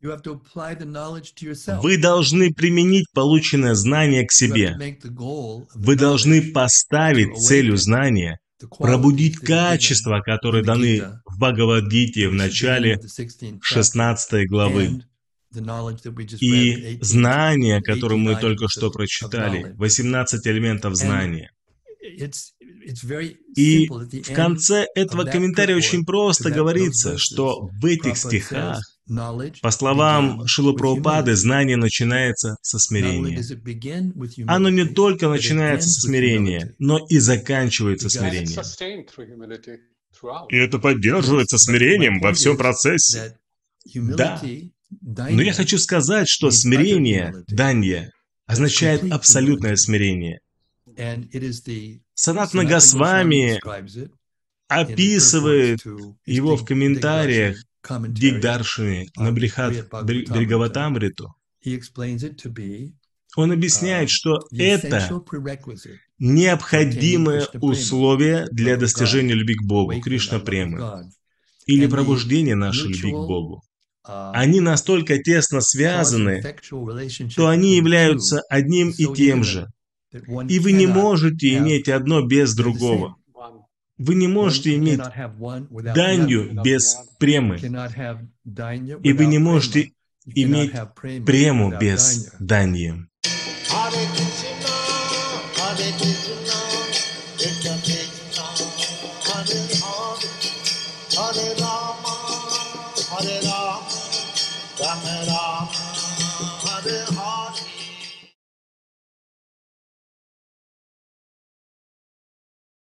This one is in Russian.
Вы должны применить полученное знание к себе. Вы должны поставить целью знания пробудить качества, которые даны в Бхагавадгите в начале of the 16th chapter, 16 главы. И 18 знания, которые мы 18 только что прочитали, knowledge. 18 элементов знания. И в конце этого комментария очень просто говорится, что в этих стихах, по словам Прабхупады, humility. знание начинается со смирения. Оно не только начинается со смирения, но и заканчивается смирением. И это поддерживается смирением во всем процессе. humility, Но я хочу сказать, что смирение, данья, означает абсолютное смирение. in the описывает его в комментариях Дигдаршины на Брихат. Бригаватамриту. Он объясняет, uh, что это необходимое условие для достижения любви к Богу, Кришна Премы, или пробуждение нашей любви к Богу. Uh, Они настолько тесно связаны, что они являются одним и тем же. И вы не можете иметь одно без другого. Вы не можете иметь данью без премы. И вы не можете иметь прему без даньи. Hare Rama, Hare Rama, Rama Rama,